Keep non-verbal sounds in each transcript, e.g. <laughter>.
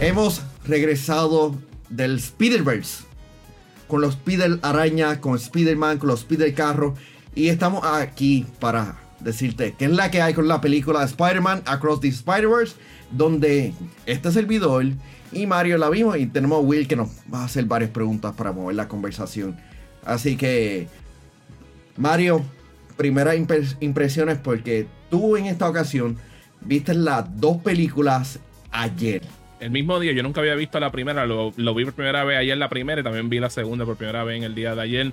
Hemos regresado del Spider-Verse. Con los Spider Araña, con Spider-Man, con los Spider Carro. Y estamos aquí para decirte qué es la que hay con la película Spider-Man Across the Spider-Verse. Donde este servidor y Mario la vimos. Y tenemos a Will que nos va a hacer varias preguntas para mover la conversación. Así que, Mario, primeras impresiones porque tú en esta ocasión viste las dos películas ayer el mismo día. Yo nunca había visto la primera, lo, vi por primera vez ayer la primera y también vi la segunda por primera vez en el día de ayer.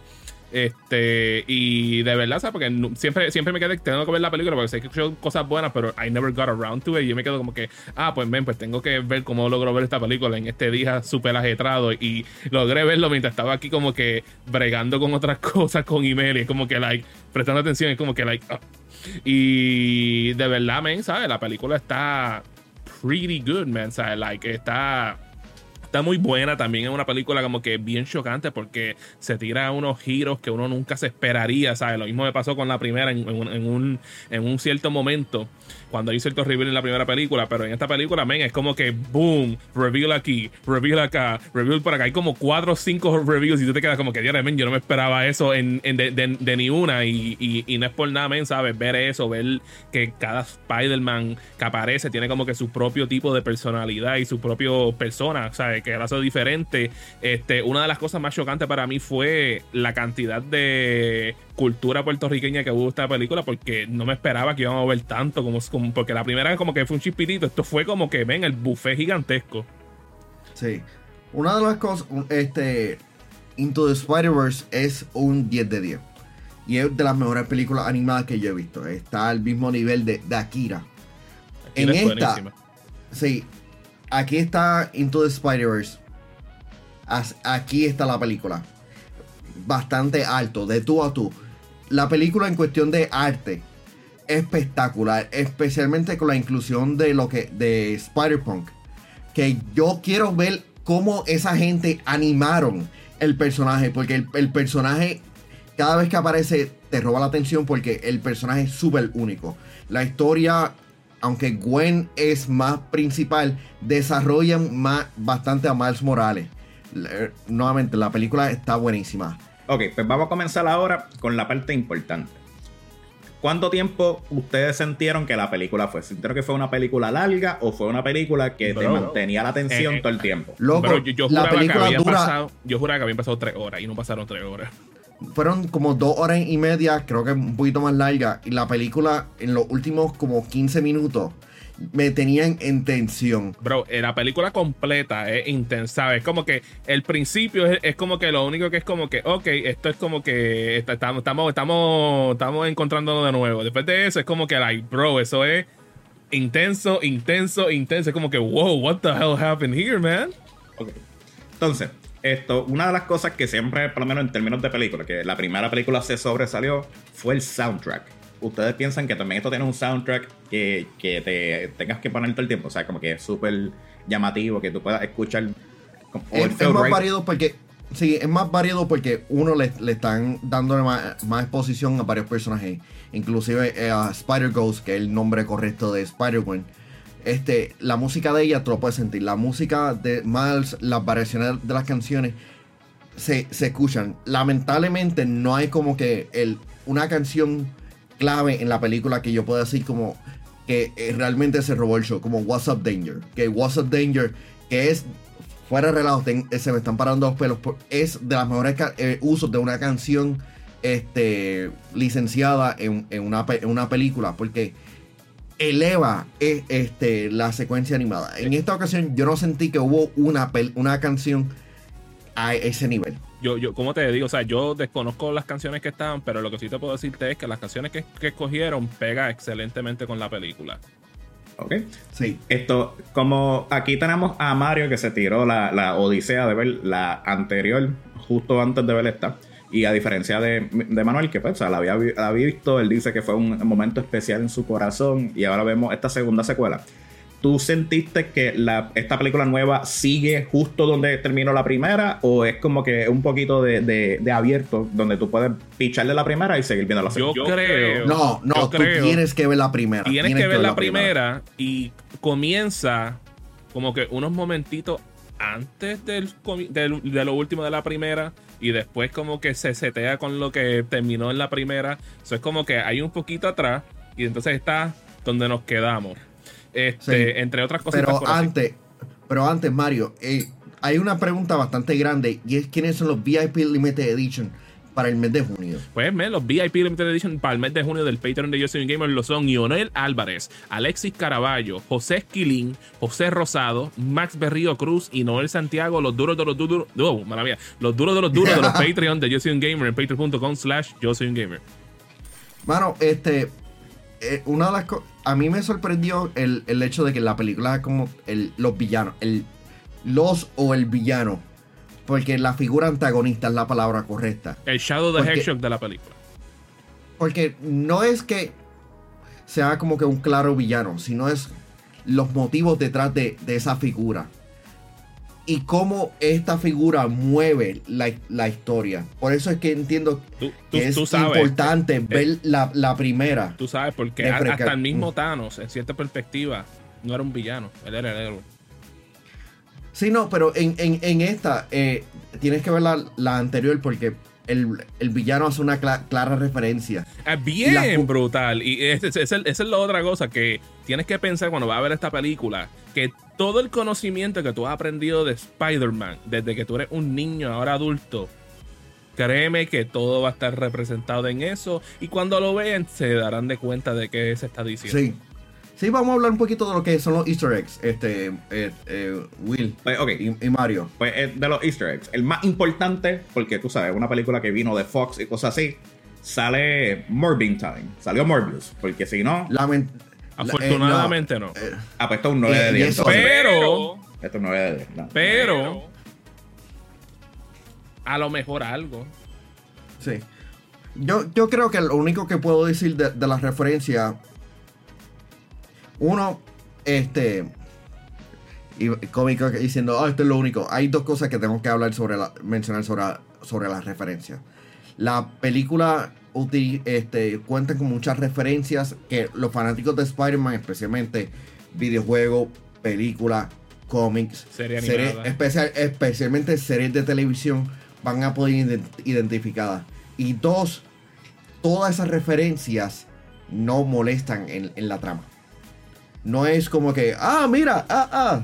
Este, y de verdad, ¿sabes? Porque siempre, siempre me quedé, tengo que ver la película porque sé que son cosas buenas, pero I never got around to it. Y yo me quedo como que, ah, pues ven, pues tengo que ver cómo logro ver esta película en este día súper ajetrado. Y logré verlo mientras estaba aquí como que bregando con otras <laughs> cosas con email. Y como que, like, prestando atención, es como que, like, ah. y de verdad, men, ¿sabes? La película está pretty good, man. O sea, like, está está muy buena. También es una película como que bien chocante porque se tira unos giros que uno nunca se esperaría. ¿sabes? Lo mismo me pasó con la primera en, un, en un cierto momento cuando hizo el reveal en la primera película, pero en esta película, men, es como que boom, reveal aquí, reveal acá, reveal por acá. Hay como cuatro o cinco reveals y tú te quedas como que, dios men, yo no me esperaba eso en, de, de, ni una. Y, y, no es por nada, men, ¿sabes? Ver eso, ver que cada Spider-Man que aparece tiene como que su propio tipo de personalidad y su propio persona, ¿sabes? Que era eso diferente. Este, una de las cosas más chocantes para mí fue la cantidad de cultura puertorriqueña que hubo esta película porque no me esperaba que íbamos a ver tanto como, porque la primera como que fue un chispitito, esto fue como que ven el buffet gigantesco. Sí. Una de las cosas, este, Into the Spider-Verse es un 10 de 10. Y es de las mejores películas animadas que yo he visto. Está al mismo nivel de, Akira. en esta, sí, aquí está Into the Spider-Verse. Aquí está la película. Bastante alto, de tú a tú la película en cuestión de arte espectacular, especialmente con la inclusión de lo que de Spider-Punk, que yo quiero ver cómo esa gente animaron el personaje, porque el, personaje cada vez que aparece te roba la atención porque el personaje es súper único. La historia, aunque Gwen es más principal, desarrollan más, bastante a Miles Morales. nuevamente, la película está buenísima. Ok, pues vamos a comenzar ahora con la parte importante. ¿Cuánto tiempo ustedes sintieron que la película fue? ¿Sintieron que fue una película larga o fue una película que te mantenía la atención eh, todo el tiempo? Loco, yo, la película que dura... yo juraba que habían pasado tres horas y no pasaron tres horas. Fueron como dos horas y media, creo que un poquito más larga. Y la película en los últimos como 15 minutos me tenían en tensión. Bro, eh, la película completa es intensa. Es como que el principio es, como que lo único que es como que, ok, esto es como que estamos, estamos, estamos, estamos encontrándonos de nuevo. Después de eso es como que, like, bro, eso es intenso, intenso, intenso. Es como que, wow, what the hell happened here, man? Ok. Entonces, esto, una de las cosas que siempre, por lo menos en términos de película, que la primera película se sobresalió, fue el soundtrack ustedes piensan que también esto tiene un soundtrack que, te tengas que poner todo el tiempo. O sea, como que es súper llamativo, que tú puedas escuchar. Es, más variado porque. Sí, es más variado porque uno le, están dando más, exposición a varios personajes. Inclusive eh, a Spider-Ghost, que es el nombre correcto de Spider-Gwen. Este, la música de ella tú lo puedes sentir. La música de Miles, las variaciones de las canciones se, se escuchan. Lamentablemente no hay como que el, una canción clave en la película que yo puedo decir como que eh, realmente se robó el show, como What's Up Danger. Que What's Up Danger, que es fuera de relajo, eh, se me están parando los pelos, es de los mejores eh, usos de una canción este, licenciada en, una, una, película, porque eleva este, la secuencia animada. En esta ocasión yo no sentí que hubo una, una canción a ese nivel yo, yo, como te digo, o sea, yo desconozco las canciones que estaban, pero lo que sí te puedo decirte es que las canciones que, escogieron pega excelentemente con la película. Ok. Sí. Esto, como aquí tenemos a Mario que se tiró la, odisea de ver la anterior justo antes de ver esta. Y a diferencia de, Manuel, que pues, la había, había, visto, él dice que fue un momento especial en su corazón. Y ahora vemos esta segunda secuela. ¿Tú sentiste que la, esta película nueva sigue justo donde terminó la primera? ¿O es como que un poquito de, abierto donde tú puedes picharle la primera y seguir viendo la segunda? Yo, creo. No, no, tú tienes que ver la primera. Tienes, que, ver, la primera, y comienza como que unos momentitos antes del, de lo último de la primera y después como que se setea con lo que terminó en la primera. Eso es como que hay un poquito atrás y entonces está donde nos quedamos. Este, entre otras cosas. Pero antes, pero antes, Mario, eh, hay una pregunta bastante grande y es quiénes son los VIP Limited Edition para el mes de junio. Pues, los VIP Limited Edition para el mes de junio del Patreon de un Gamer lo son Ionel Álvarez, Alexis Caraballo, José Esquilín, José Rosado, Max Berrío Cruz y Noel Santiago, los duros de los duros, oh, maravilla, los duros de los duros de los <laughs> Patreon de un Gamer en patreon.com slash Gamer. Mano, este, eh, una de las cosas, a mí me sorprendió el, hecho de que la película como el, los villanos, el, los o el villano porque la figura antagonista es la palabra correcta. El Shadow the Hedgehog de la película. Porque no es que sea como que un claro villano, sino es los motivos detrás de, esa figura. Y cómo esta figura mueve la, historia. Por eso es que entiendo que es importante eh, ver la, primera. Tú sabes, porque hasta el mismo Thanos, en cierta perspectiva, no era un villano, él era el héroe. Sí, no, pero en, esta eh, tienes que ver la, anterior porque el, villano hace una clara referencia. Es bien brutal. Y esa es, es, la otra cosa que tienes que pensar cuando vas a ver esta película. Que todo el conocimiento que tú has aprendido de Spider-Man desde que tú eres un niño, ahora adulto, créeme que todo va a estar representado en eso. Y cuando lo vean, se darán de cuenta de qué se está diciendo. Sí. Sí, vamos a hablar un poquito de lo que son los Easter eggs, este, eh, eh, Will pues, y, Mario. Pues eh, de los Easter eggs, el más importante, porque tú sabes, una película que vino de Fox y cosas así, sale Morbin Time, salió Morbius, porque si no... Afortunadamente no. ah, pues esto es un 9 de 10. Pero... Esto es un 9 de 10. Pero... A lo mejor algo. Sí. Yo, yo creo que lo único que puedo decir de, de la referencia uno, este. Y cómico diciendo, oh, esto es lo único. Hay dos cosas que tengo que hablar sobre la, mencionar sobre, sobre las referencias. La película este, cuenta con muchas referencias que los fanáticos de Spider-Man, especialmente videojuegos, películas, cómics, series, especial, especialmente series de televisión, van a poder identificadas. Y dos, todas esas referencias no molestan en la trama. No es como que, ah, mira, ah, ah.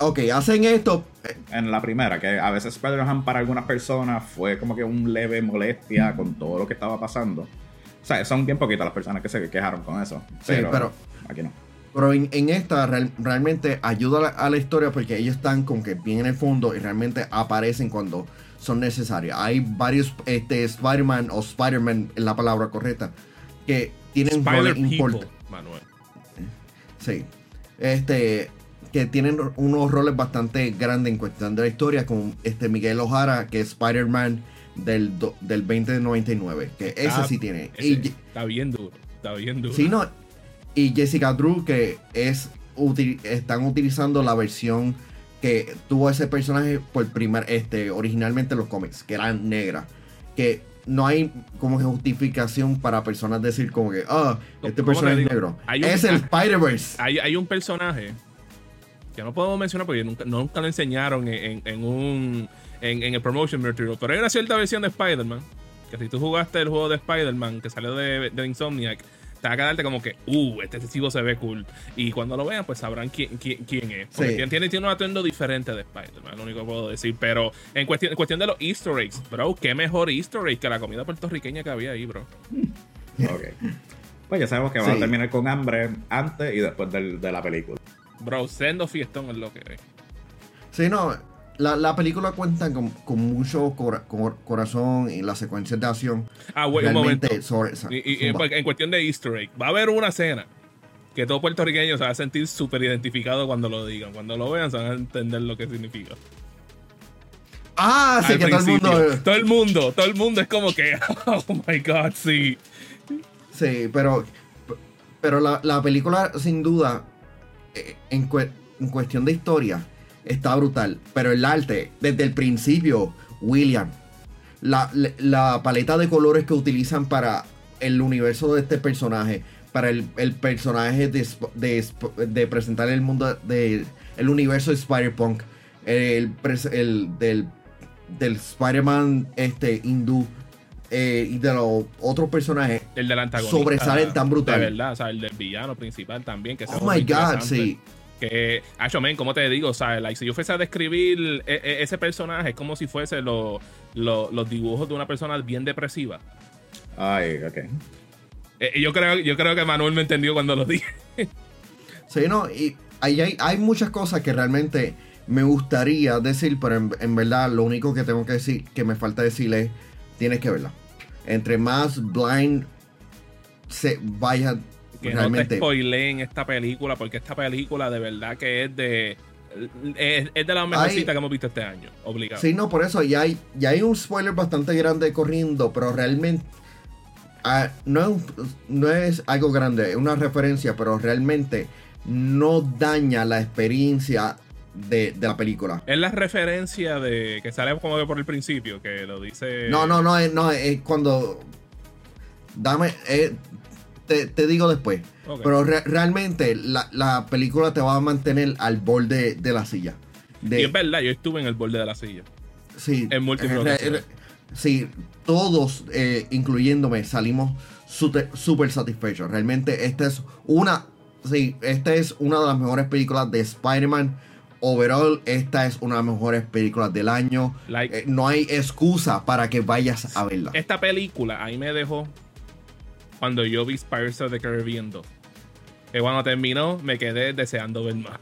Ok, hacen esto. En la primera, que a veces Spider-Man para algunas personas fue como que un leve molestia con todo lo que estaba pasando. O sea, son bien poquitas las personas que se quejaron con eso. Sí, pero, aquí no. Pero en, esta realmente ayuda a la, historia porque ellos están con que bien en el fondo y realmente aparecen cuando son necesarios. Hay varios este, Spider-Man o Spider-Man, en la palabra correcta, que tienen roles importantes. Sí. Este, que tienen unos roles bastante grandes en cuestión de la historia, con este Miguel Ojara, que es Spider-Man del, del 2099, que ese sí tiene. está bien duro, está bien duro. Sí, no, y Jessica Drew, que es están utilizando la versión que tuvo ese personaje por primer, este, originalmente en los cómics, que era negra. Que no hay como justificación para personas decir como que, ah, este personaje es negro. es el Spider-Verse. Hay, un personaje que no podemos mencionar porque nunca, nunca lo enseñaron en, un en, el promotion material, pero hay una cierta versión de Spider-Man que si tú jugaste el juego de Spider-Man que salió de, de Insomniac, te va a quedarte como que, uh, este excesivo se ve cool. Y cuando lo vean, pues sabrán quién, quién, es. Porque tiene, tiene un atuendo diferente de Spider-Man, lo único que puedo decir. Pero en cuestión, en cuestión de los Easter eggs, bro, qué mejor Easter egg que la comida puertorriqueña que había ahí, bro. <laughs> Ok. Pues ya sabemos que va a terminar con hambre antes y después de la película. Bro, sendo fiestón es lo que es. Sí, no, la, película cuenta con, mucho corazón y las secuencias de acción. Ah, bueno, un momento. en cuestión de Easter egg, va a haber una escena que todo puertorriqueño se va a sentir súper identificado cuando lo digan. Cuando lo vean, se van a entender lo que significa. Ah, sí, que todo el mundo. Todo el mundo, todo el mundo es como que, <laughs> oh my god, sí. Sí, pero, pero la, película, sin duda, eh, en, en cuestión de historia está brutal. Pero el arte, desde el principio, William, la, paleta de colores que utilizan para el universo de este personaje, para el, personaje de, presentar el mundo de el universo de Spider-Punk, el, el, del, del Spider-Man este, hindú eh, y de los otros personajes el del antagonista sobresalen tan brutal. De verdad, o sea, el del villano principal también. Que oh my god, sí. Que, Acho, men, ¿cómo te digo? O sea, like, si yo fuese a describir e, e, ese personaje, es como si fuese los dibujos de una persona bien depresiva. Ay, ok. Eh, yo, creo, yo creo que Manuel me entendió cuando lo dije. sí, no, y hay, hay, muchas cosas que realmente me gustaría decir, pero en, verdad lo único que tengo que decir, que me falta decirle es, tienes que verla. Entre más blind se vaya que no te spoileen esta película, porque esta película de verdad que es de. Es, de las mejorcitas que hemos visto este año, obligado. Sí, no, por eso ya hay, ya hay un spoiler bastante grande corriendo, pero realmente ah, no, es, no es algo grande, es una referencia, pero realmente no daña la experiencia de, la película. Es la referencia de que sale como de por el principio, que lo dice. No, no, no, es, no, es cuando. Dame. Eh, te, digo después. Pero realmente la, película te va a mantener al borde de la silla. y es verdad, yo estuve en el borde de la silla. Sí. En múltiples Sí, todos, eh, incluyéndome, salimos súper satisfechos. Realmente esta es una. Sí, esta es una de las mejores películas de Spider-Man. Overall, esta es una de las mejores películas del año. Eh, no hay excusa para que vayas a verla. Esta película ahí me dejó cuando yo vi Pirates of the Caribbean 2. Que cuando terminó, me quedé deseando ver más.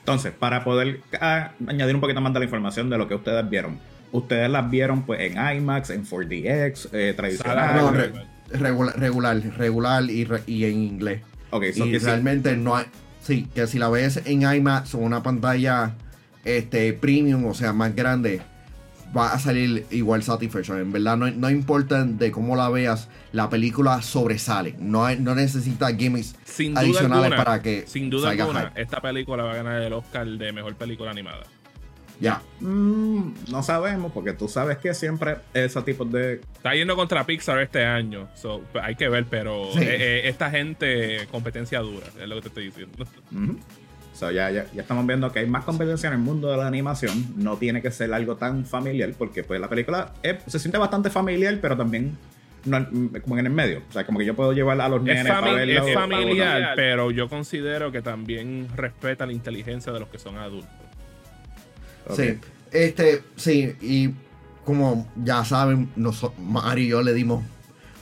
Entonces, para poder ah, añadir un poquito más de la información de lo que ustedes vieron. Ustedes las vieron pues en IMAX, en 4DX, eh, tradicional. No, regular, regular, regular y, en inglés. Ok, y realmente no hay. Sí, que si la ves en IMAX o una pantalla este, premium, o sea, más grande, va a salir igual satisfecho. En verdad, no, importa de cómo la veas, la película sobresale. No, no necesita gimmicks adicionales para que. Sin duda alguna, esta película va a ganar el Oscar de mejor película animada. Ya. Mm, no sabemos, porque tú sabes que siempre ese tipo de. Está yendo contra Pixar este año. hay que ver, pero eh, eh, esta gente, competencia dura, es lo que te estoy diciendo. So, ya, ya, ya, estamos viendo que hay más competencia en el mundo de la animación. No tiene que ser algo tan familiar, porque pues la película se siente bastante familiar, pero también como en el medio. O sea, como que yo puedo llevar a los nenes a verlo. Es familiar, pero yo considero que también respeta la inteligencia de los que son adultos. Sí, este, sí, y como ya saben, nosotros, Mario y yo le dimos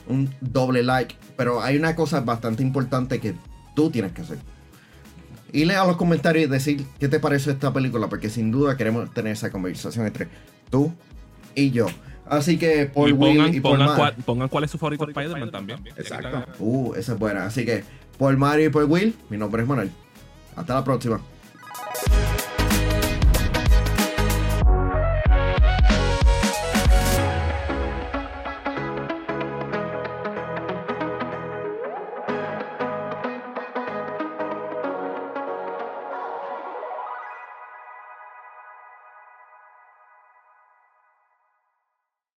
un doble like, pero hay una cosa bastante importante que tú tienes que hacer y lea los comentarios y decir qué te parece esta película, porque sin duda queremos tener esa conversación entre tú y yo. Así que por y Will y por pongan, pongan cuál es su favorito Spider-Man también. Exacto. Uh, esa es buena. Así que por Mario y por Will, mi nombre es Manuel. Hasta la próxima.